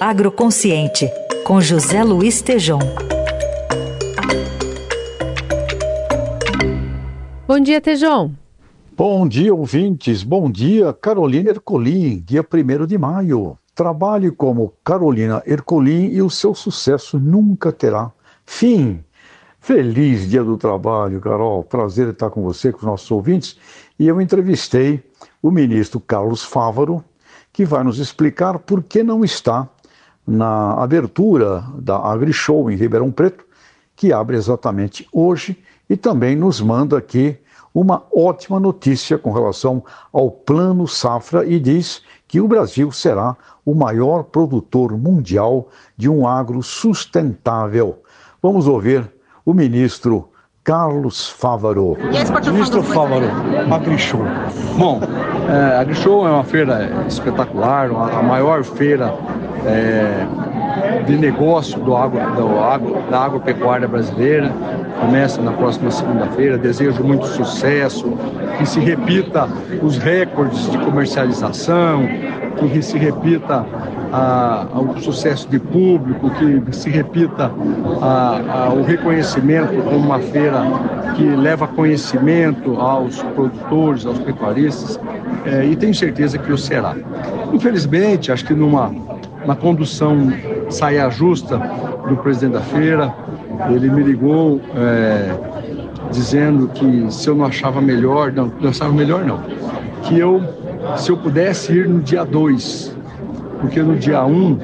Agroconsciente, com José Luiz Tejom. Bom dia, Tejom. Bom dia, ouvintes. Bom dia, Carolina Ercolim, dia 1 de maio. Trabalhe como Carolina Ercolim e o seu sucesso nunca terá fim. Feliz dia do trabalho, Carol. Prazer estar com você, com os nossos ouvintes. E eu entrevistei o ministro Carlos Fávaro, que vai nos explicar por que não está na abertura da AgriShow em Ribeirão Preto, que abre exatamente hoje, e também nos manda aqui uma ótima notícia com relação ao Plano Safra e diz que o Brasil será o maior produtor mundial de um agro sustentável. Vamos ouvir o ministro Carlos Fávaro. Ministro Fávaro, AgriShow. Bom, é, a AgriShow é uma feira espetacular, a maior feira é, de negócio do agro, do agro, da agropecuária brasileira. Começa na próxima segunda-feira. Desejo muito sucesso, que se repita os recordes de comercialização, que se repita a, o sucesso de público, que se repita a, a, o reconhecimento como uma feira que leva conhecimento aos produtores, aos pecuaristas, é, e tenho certeza que o será. Infelizmente, acho que numa condução saia justa do presidente da feira. Ele me ligou é, dizendo que se eu não achava melhor, não, não achava melhor não, que eu, se eu pudesse ir no dia 2, porque no dia 1 um,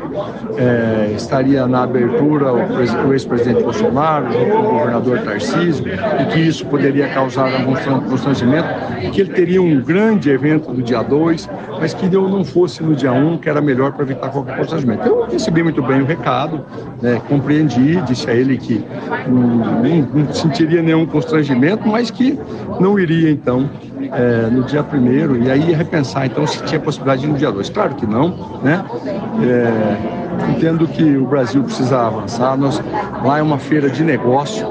é, estaria na abertura o, ex-presidente Bolsonaro, junto com o governador Tarcísio, e que isso poderia causar algum constrangimento, que ele teria um grande evento no dia 2, mas que não fosse no dia 1, um, que era melhor para evitar qualquer constrangimento. Eu recebi muito bem o recado, né, compreendi, disse a ele que não, não sentiria nenhum constrangimento, mas que não iria então é, no dia primeiro e aí repensar então se tinha possibilidade de ir no dia 2. Claro que não, né? É, entendo que o Brasil precisa avançar. Nós, lá é uma feira de negócio,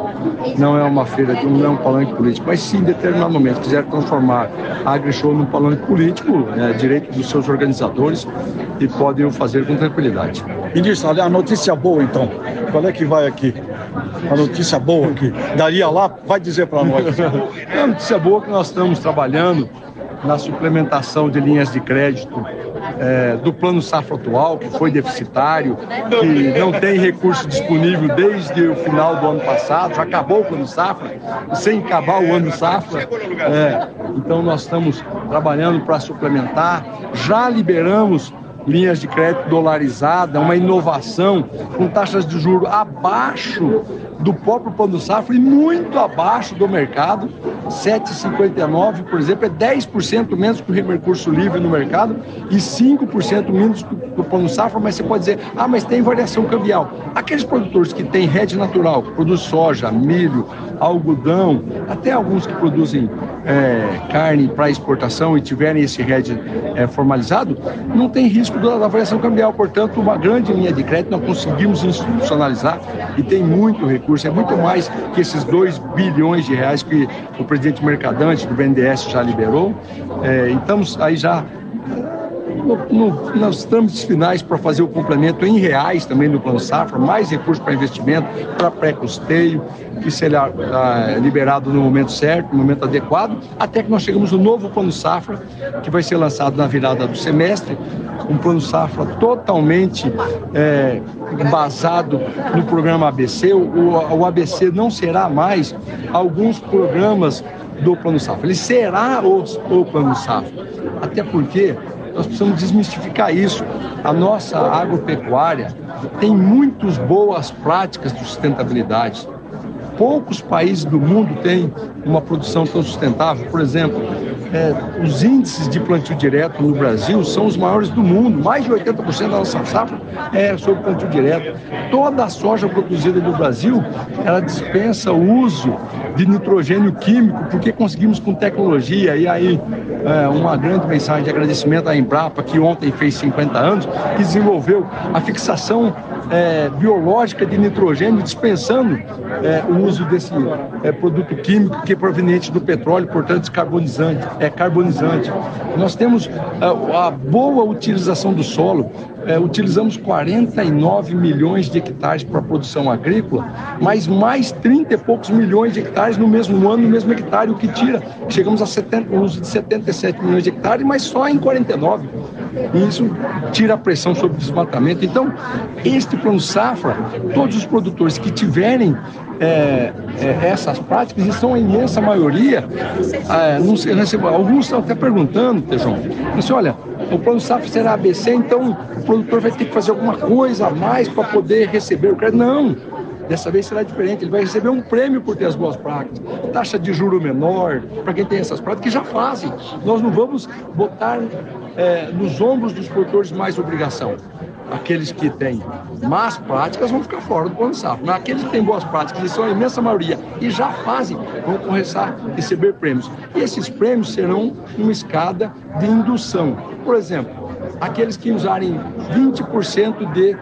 não é uma feira, não é um palanque político, mas se em determinado momento quiser transformar a AgriShow num palanque político, é direito dos seus organizadores e podem o fazer com tranquilidade. Ministro, a notícia boa então, qual é que vai aqui? A notícia boa que daria lá, vai dizer para nós. a notícia boa é que nós estamos trabalhando na suplementação de linhas de crédito é, do plano safra atual, que foi deficitário, que não tem recurso disponível desde o final do ano passado, já acabou o plano safra, sem acabar o ano safra. É, então nós estamos trabalhando para suplementar, já liberamos linhas de crédito dolarizada, uma inovação com taxas de juro abaixo do próprio plano safra e muito abaixo do mercado. 7,59, por exemplo, é 10% menos que o recurso livre no mercado e 5% menos que o plano safra, mas você pode dizer, ah, mas tem variação cambial. Aqueles produtores que têm rede natural, que produzem soja, milho, algodão, até alguns que produzem é, carne para exportação e tiverem esse RED é, formalizado, não tem risco da, da, variação cambial. Portanto, uma grande linha de crédito nós conseguimos institucionalizar e tem muito recurso. É muito mais que esses 2 bilhões de reais que o presidente Mercadante do BNDES já liberou. É, estamos aí já no, no, nos trâmites finais para fazer o complemento em reais também do Plano Safra, mais recursos para investimento, para pré-custeio, que será ah, liberado no momento certo, no momento adequado, até que nós chegamos no novo Plano Safra, que vai ser lançado na virada do semestre, um Plano Safra totalmente é, basado no programa ABC. O, o ABC não será mais alguns programas do Plano Safra, ele será o, o Plano Safra. Até porque nós precisamos desmistificar isso. A nossa agropecuária tem muitas boas práticas de sustentabilidade. Poucos países do mundo têm uma produção tão sustentável. Por exemplo, é, os índices de plantio direto no Brasil são os maiores do mundo. Mais de 80% da nossa safra é sobre plantio direto. Toda a soja produzida no Brasil, ela dispensa o uso de nitrogênio químico, porque conseguimos com tecnologia. E aí, é, uma grande mensagem de agradecimento à Embrapa, que ontem fez 50 anos, que desenvolveu a fixação é, biológica de nitrogênio, dispensando é, o uso desse é, produto químico que é proveniente do petróleo, portanto descarbonizante, é carbonizante. Nós temos a, a boa utilização do solo, é, utilizamos 49 milhões de hectares para produção agrícola, mas mais 30 e poucos milhões de hectares no mesmo ano, no mesmo hectare, o que tira, chegamos a 70, um uso de 77 milhões de hectares, mas só em 49. E isso tira a pressão sobre o desmatamento. Então, este plano safra, todos os produtores que tiverem é, é, essas práticas, e são a imensa maioria, é, não sei, alguns estão até perguntando, Tejão, assim, olha, o plano safra será ABC, então o produtor vai ter que fazer alguma coisa a mais para poder receber o crédito. Não, dessa vez será diferente. Ele vai receber um prêmio por ter as boas práticas, taxa de juro menor, para quem tem essas práticas, que já fazem. Nós não vamos botar é, nos ombros dos produtores mais obrigação. Aqueles que têm más práticas vão ficar fora do plano safra. Mas aqueles que têm boas práticas, e são a imensa maioria, e já fazem, vão começar a receber prêmios. E esses prêmios serão uma escada de indução. Por exemplo, aqueles que usarem 20% de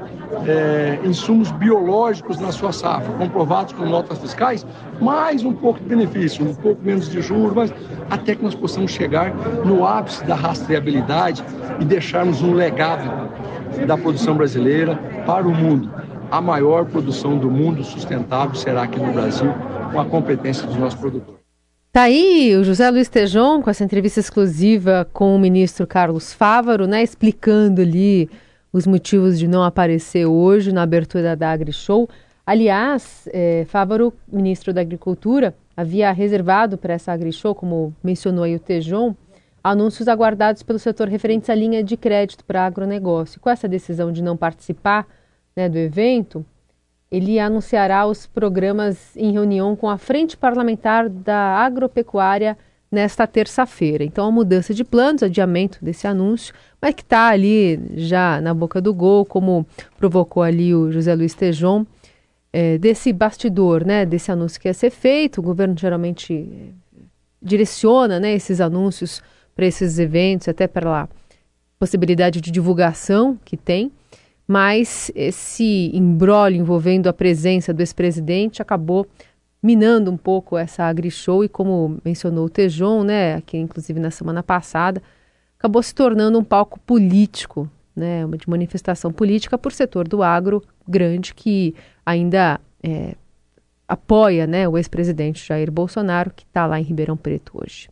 é, insumos biológicos na sua safra, comprovados com notas fiscais, mais um pouco de benefício, um pouco menos de juros, mas até que nós possamos chegar no ápice da rastreabilidade e deixarmos um legado da produção brasileira para o mundo. A maior produção do mundo sustentável será aqui no Brasil, com a competência dos nossos produtores. Tá aí o José Luiz Tejon com essa entrevista exclusiva com o ministro Carlos Fávaro, né, explicando ali os motivos de não aparecer hoje na abertura da AgriShow. Aliás, é, Fávaro, ministro da Agricultura, havia reservado para essa AgriShow, como mencionou aí o Tejon, anúncios aguardados pelo setor referentes à linha de crédito para agronegócio. Com essa decisão de não participar né, do evento, ele anunciará os programas em reunião com a Frente Parlamentar da Agropecuária nesta terça-feira. Então, a mudança de planos, adiamento desse anúncio, mas que está ali já na boca do gol, como provocou ali o José Luiz Tejon, é, desse bastidor, né, desse anúncio que ia ser feito. O governo geralmente é, direciona né, esses anúncios para esses eventos, até pela possibilidade de divulgação que tem. Mas esse embrólio envolvendo a presença do ex-presidente acabou minando um pouco essa AgriShow e como mencionou o Tejon, né, aqui inclusive na semana passada, acabou se tornando um palco político, né, de manifestação política por setor do agro grande que ainda é, apoia né, o ex-presidente Jair Bolsonaro, que está lá em Ribeirão Preto hoje.